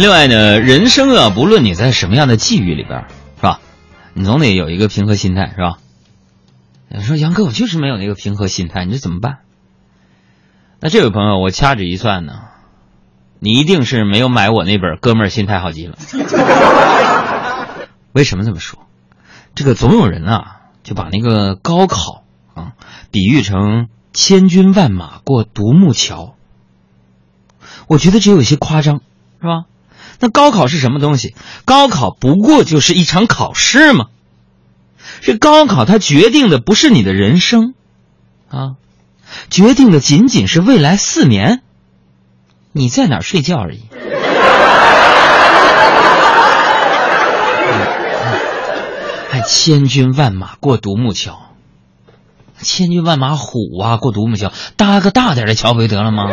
另外呢，人生啊，不论你在什么样的际遇里边，是吧？你总得有一个平和心态，是吧？你说杨哥，我就是没有那个平和心态，你说怎么办？那这位朋友，我掐指一算呢，你一定是没有买我那本《哥们儿心态好极了》。为什么这么说？这个总有人啊，就把那个高考啊比喻成千军万马过独木桥。我觉得这有些夸张，是吧？那高考是什么东西？高考不过就是一场考试嘛。这高考它决定的不是你的人生，啊，决定的仅仅是未来四年你在哪睡觉而已。还千军万马过独木桥，千军万马虎啊过独木桥，搭个大点的桥不就得了吗？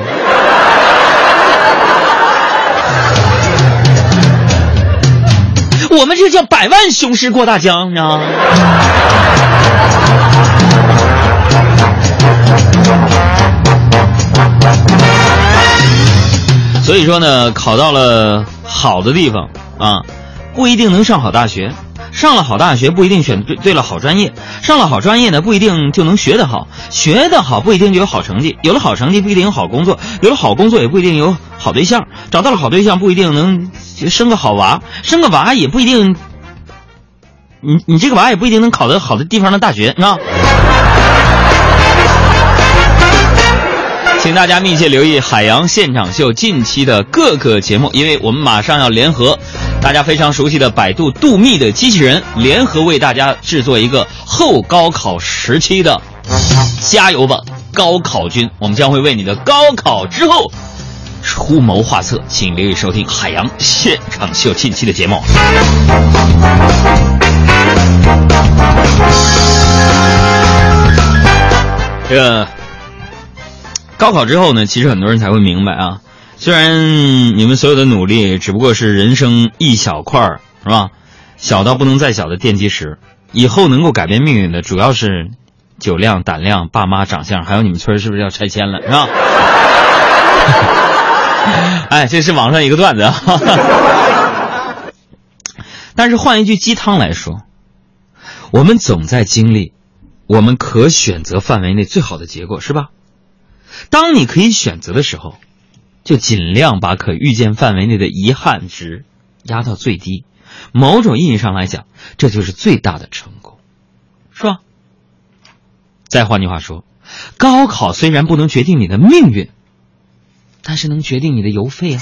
我们这叫百万雄师过大江，你知道吗？所以说呢，考到了好的地方啊，不一定能上好大学；上了好大学，不一定选对对了好专业；上了好专业呢，不一定就能学得好；学得好，不一定就有好成绩；有了好成绩，不一定有好工作；有了好工作，也不一定有好对象；找到了好对象，不一定能生个好娃；生个娃，也不一定，你你这个娃也不一定能考得好的地方的大学，啊。请大家密切留意海洋现场秀近期的各个节目，因为我们马上要联合大家非常熟悉的百度度秘的机器人，联合为大家制作一个后高考时期的加油吧高考君。我们将会为你的高考之后出谋划策，请留意收听海洋现场秀近期的节目。这个。高考之后呢，其实很多人才会明白啊，虽然你们所有的努力只不过是人生一小块儿，是吧？小到不能再小的奠基石，以后能够改变命运的主要是酒量、胆量、爸妈长相，还有你们村是不是要拆迁了，是吧？哎，这是网上一个段子啊。但是换一句鸡汤来说，我们总在经历我们可选择范围内最好的结果，是吧？当你可以选择的时候，就尽量把可预见范围内的遗憾值压到最低。某种意义上来讲，这就是最大的成功，是吧？再换句话说，高考虽然不能决定你的命运，但是能决定你的邮费啊。